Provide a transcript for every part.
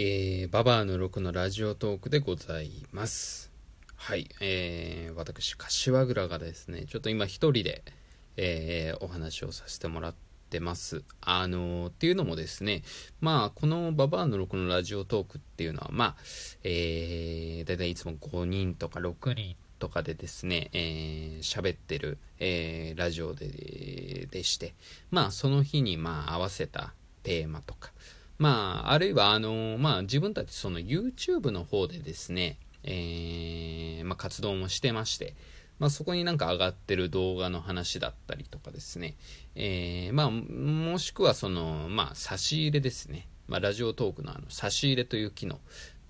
えー、ババアの6のラジオトークでございます。はい、えー、私、柏倉がですね、ちょっと今一人で、えー、お話をさせてもらってます。あのー、っていうのもですね、まあ、このババアの6のラジオトークっていうのは、まあ、えー、だいたいいつも5人とか6人とかでですね、えー、喋ってる、えー、ラジオで、でして、まあ、その日に、まあ、合わせたテーマとか、まあ、あるいは、あの、まあ、自分たちその YouTube の方でですね、えー、まあ、活動もしてまして、まあ、そこになんか上がってる動画の話だったりとかですね、えー、まあ、もしくはその、まあ、差し入れですね。まあ、ラジオトークのあの差し入れという機能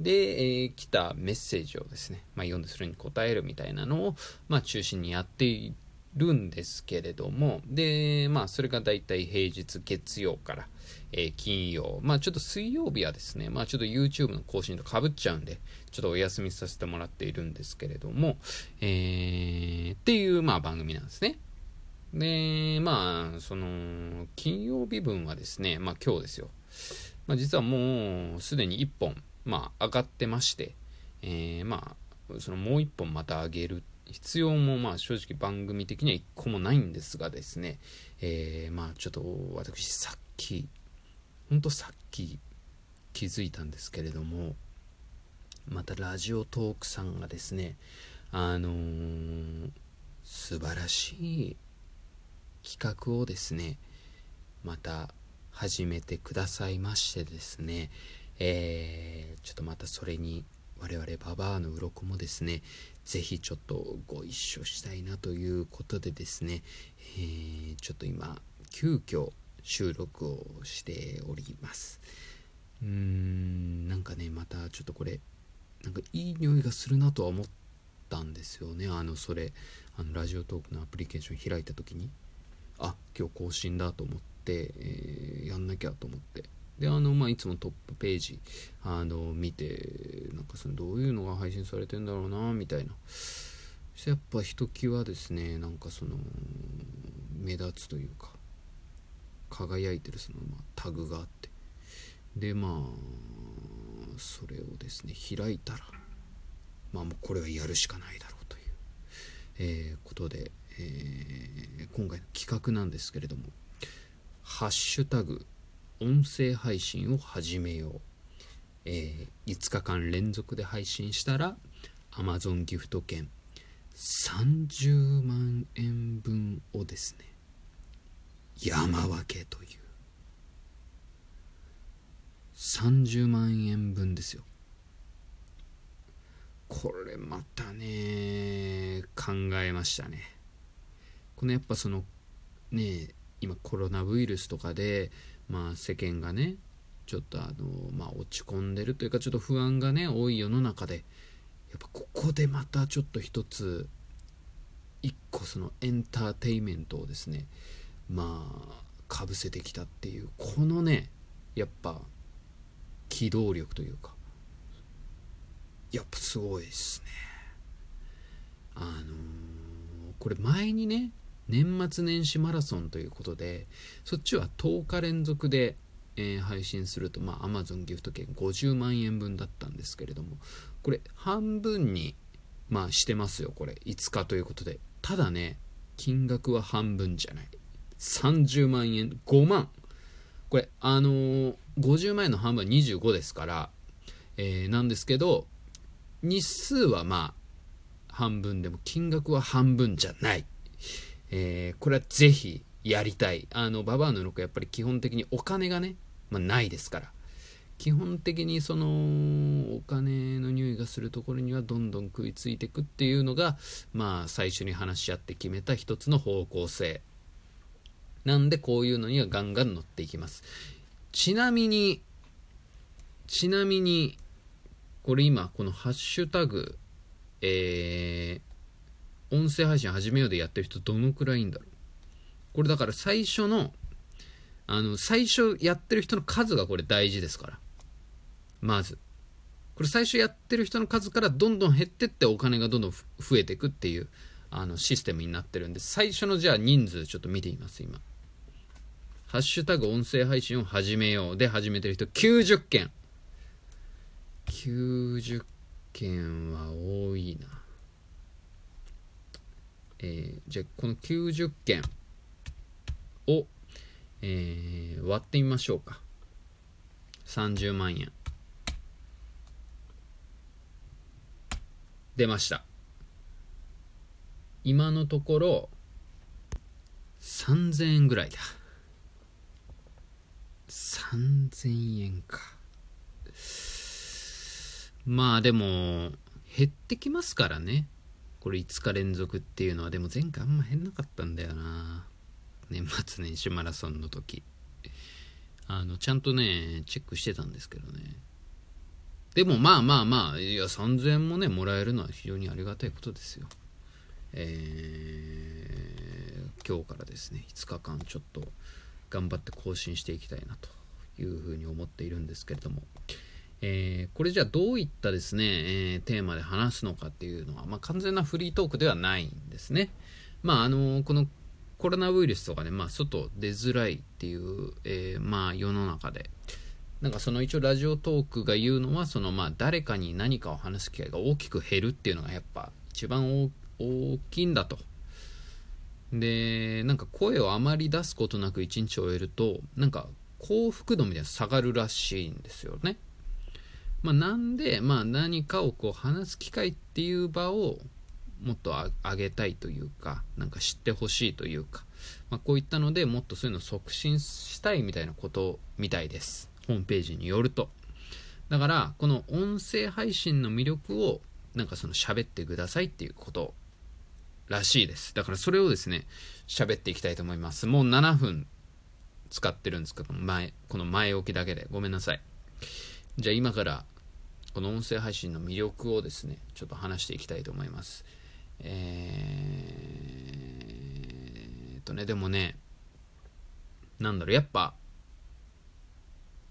で、えー、来たメッセージをですね、まあ、読んでそれに答えるみたいなのを、まあ、中心にやっているんですけれども、で、まあ、それが大体平日月曜から、えー、金曜、まあ、ちょっと水曜日はですね、まあ、ちょっと YouTube の更新とかぶっちゃうんで、ちょっとお休みさせてもらっているんですけれども、えー、っていう、まあ、番組なんですね。で、まあ、その、金曜日分はですね、まあ、今日ですよ。まあ、実はもう、すでに1本、まあ、上がってまして、えー、まあ、そのもう1本また上げる必要もまあ正直番組的には1個もないんですがですね、えー、まあちょっと私さっき、ほんとさっき気づいたんですけれども、またラジオトークさんがですね、あのー、素晴らしい企画をですね、また始めてくださいましてですね、えー、ちょっとまたそれに我々ババアの鱗もですね、ぜひちょっとご一緒したいなということでですね、えー、ちょっと今、急遽収録をしております。うーん、なんかね、またちょっとこれ、なんかいい匂いがするなとは思ったんですよね。あの、それ、あの、ラジオトークのアプリケーション開いた時に、あ、今日更新だと思って、えー、やんなきゃと思って。であの、まあ、いつもトップページあの見てかそのどういうのが配信されてんだろうなみたいな。そしてやっぱひときわですねなんかその目立つというか輝いてるその、まあ、タグがあって。でまあそれをですね開いたらまあもうこれはやるしかないだろうという、えー、ことで、えー、今回の企画なんですけれども「ハッシュタグ音声配信を始めよう、えー、5日間連続で配信したら Amazon ギフト券30万円分をですね山分けという。30万円分ですよ。これまたね考えましたね。このやっぱそのね今コロナウイルスとかでまあ世間がねちょっとあのまあ落ち込んでるというかちょっと不安がね多い世の中でやっぱここでまたちょっと一つ一個そのエンターテイメントをですねまあかぶせてきたっていうこのねやっぱ機動力というかやっぱすごいですね。あのー、これ前にね年末年始マラソンということで、そっちは10日連続で、えー、配信すると、まあ、Amazon ギフト券50万円分だったんですけれども、これ半分に、まあ、してますよ、これ。5日ということで。ただね、金額は半分じゃない。30万円、5万。これ、あのー、50万円の半分は25ですから、えー、なんですけど、日数はまあ、半分でも金額は半分じゃない。えー、これはぜひやりたい。あの、ババアの6やっぱり基本的にお金がね、まあ、ないですから。基本的にそのお金の匂いがするところにはどんどん食いついていくっていうのがまあ最初に話し合って決めた一つの方向性。なんでこういうのにはガンガン乗っていきます。ちなみにちなみにこれ今このハッシュタグえー、音声配信始めようでやってる人どのくらいいんだろう。これだから最初の、あの、最初やってる人の数がこれ大事ですから。まず。これ最初やってる人の数からどんどん減ってってお金がどんどん増えていくっていう、あの、システムになってるんで、最初のじゃあ人数ちょっと見てみます、今。ハッシュタグ音声配信を始めようで始めてる人90件。90件は多いなえー、じゃあこの90件を、えー、割ってみましょうか。30万円。出ました。今のところ3000円ぐらいだ。3000円か。まあでも減ってきますからね。これ5日連続っていうのは。でも前回あんま減んなかったんだよな。年末年始マラソンの時。あのちゃんとねチェックしてたんですけどね。でもまあまあまあいや3000円もねもらえるのは非常にありがたいことですよ。えー、今日からですね5日間ちょっと頑張って更新していきたいなというふうに思っているんですけれども、えー、これじゃあどういったですね、えー、テーマで話すのかっていうのは、まあ、完全なフリートークではないんですね。まあ、あのこのコロナウイルスとかね、まあ、外出づらいっていう、えー、まあ、世の中で、なんかその一応ラジオトークが言うのは、そのまあ誰かに何かを話す機会が大きく減るっていうのがやっぱ一番大きいんだと。で、なんか声をあまり出すことなく一日を終えると、なんか幸福度みたいな下がるらしいんですよね。まあ、なんで、まあ、何かをこう話す機会っていう場をもっと上げたいというか、なんか知ってほしいというか、まあ、こういったのでもっとそういうのを促進したいみたいなことみたいです。ホームページによると。だから、この音声配信の魅力をなんかその喋ってくださいっていうことらしいです。だからそれをですね、喋っていきたいと思います。もう7分使ってるんですけど、前、この前置きだけでごめんなさい。じゃあ今からこの音声配信の魅力をですね、ちょっと話していきたいと思います。えー、とね、でもね、なんだろう、やっぱ、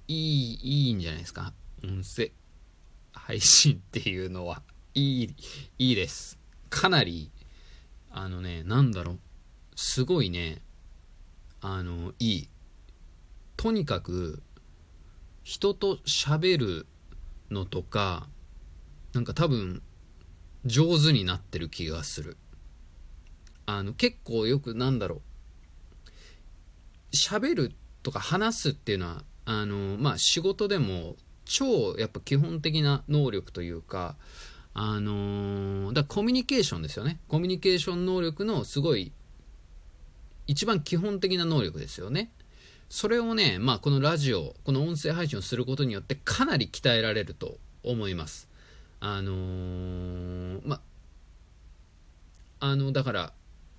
いい、いいんじゃないですか。音声配信っていうのは、いい、いいです。かなり、あのね、なんだろう、すごいね、あの、いい。とにかく、人と喋るのとか、なんか多分、上手になってる気がする。あの、結構よくなんだろう。喋るとか話すっていうのは、あの、まあ、仕事でも超やっぱ基本的な能力というか、あのー、だコミュニケーションですよね。コミュニケーション能力のすごい、一番基本的な能力ですよね。それをね、まあ、このラジオ、この音声配信をすることによってかなり鍛えられると思います。あのー、まあの、だから、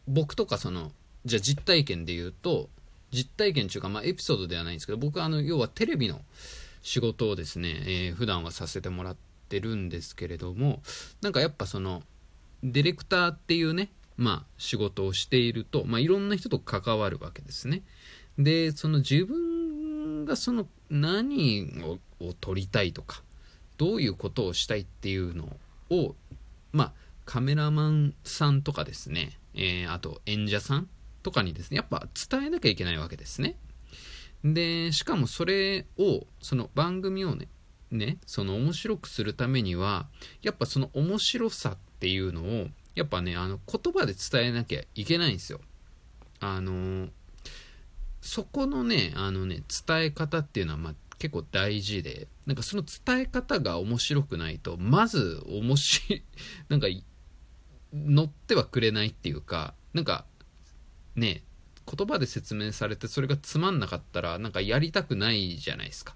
僕とかその、じゃあ実体験で言うと、実体験っていうか、まあ、エピソードではないんですけど、僕はあの、要はテレビの仕事をですね、えー、普段はさせてもらってるんですけれども、なんかやっぱその、ディレクターっていうね、まあ、仕事をしていると、まあ、いろんな人と関わるわけですね。で、その自分がその何をを撮りたいとか、どういうことをしたいっていうのを、まあ、カメラマンさんとかですね、えー、あと演者さんとかにですね、やっぱ伝えなきゃいけないわけですね。で、しかもそれを、その番組をね、ね、その面白くするためには、やっぱその面白さっていうのを、やっぱね、あの、言葉で伝えなきゃいけないんですよ。あのそこのね、あのね、伝え方っていうのは、まあ、結構大事で、なんかその伝え方が面白くないと、まず面白い、なんか、乗ってはくれないっていうか、なんか、ね、言葉で説明されてそれがつまんなかったら、なんかやりたくないじゃないですか。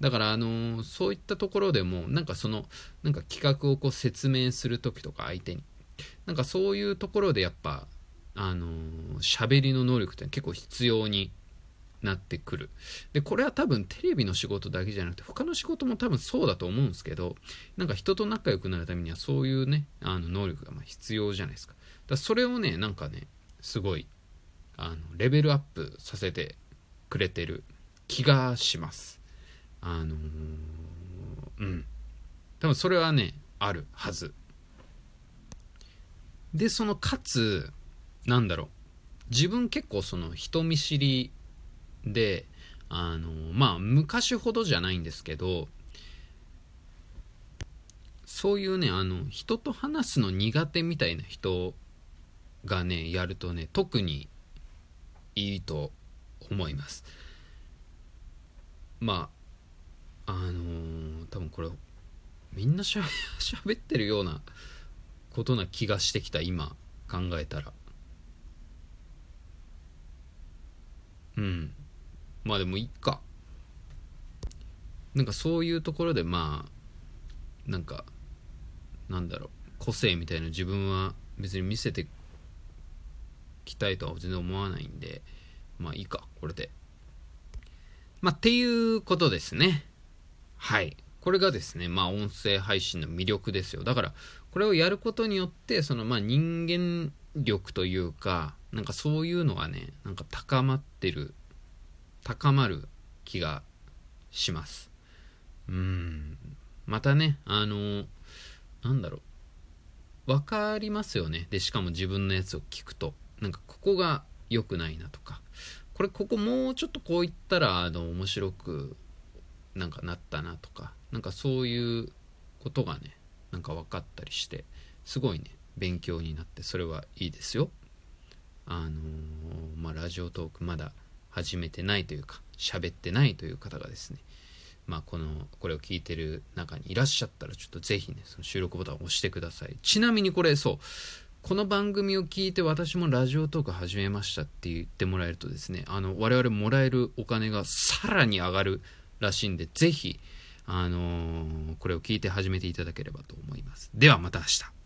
だから、あの、そういったところでも、なんかその、なんか企画をこう説明するときとか相手に、なんかそういうところでやっぱ、あの喋りの能力って結構必要になってくる。で、これは多分テレビの仕事だけじゃなくて、他の仕事も多分そうだと思うんですけど、なんか人と仲良くなるためにはそういうね、あの能力がま必要じゃないですか。だそれをね、なんかね、すごい、あの、レベルアップさせてくれてる気がします。あのー、うん。多分それはね、あるはず。で、そのかつ、なんだろう。自分結構その人見知りで、あの、まあ、昔ほどじゃないんですけど、そういうねあの人と話すの苦手みたいな人がねやるとね特にいいと思います。まああのー、多分これみんなしゃべ ってるようなことな気がしてきた今考えたら。うん。まあでもいっか。なんかそういうところでまあなんかなんだろう。個性みたいな自分は別に見せてきたいとは全然思わないんで。まあいいかこれで。まあっていうことですね。はい。これがですねまあ音声配信の魅力ですよ。だからこれをやることによってそのまあ人間力というかなんかそういうのがねなんか高まってる高まる気がします。うん。またねあのなんだろう。分かりますよね。でしかも自分のやつを聞くと。なんかここが良くないなとか。これここもうちょっとこう言ったらあの面白くなんかなったなとか。なんかそういうことがねなんか分かったりしてすごいね勉強になってそれはいいですよ。あのー、まあラジオトークまだ始めてないというか喋ってないという方がですねまあこのこれを聞いてる中にいらっしゃったらちょっとぜひねその収録ボタンを押してください。ちなみにこれそうこの番組を聞いて私もラジオトーク始めましたって言ってもらえるとですねあの我々もらえるお金がさらに上がるらしいんでぜひあのー、これを聞いて始めていただければと思います。ではまた明日。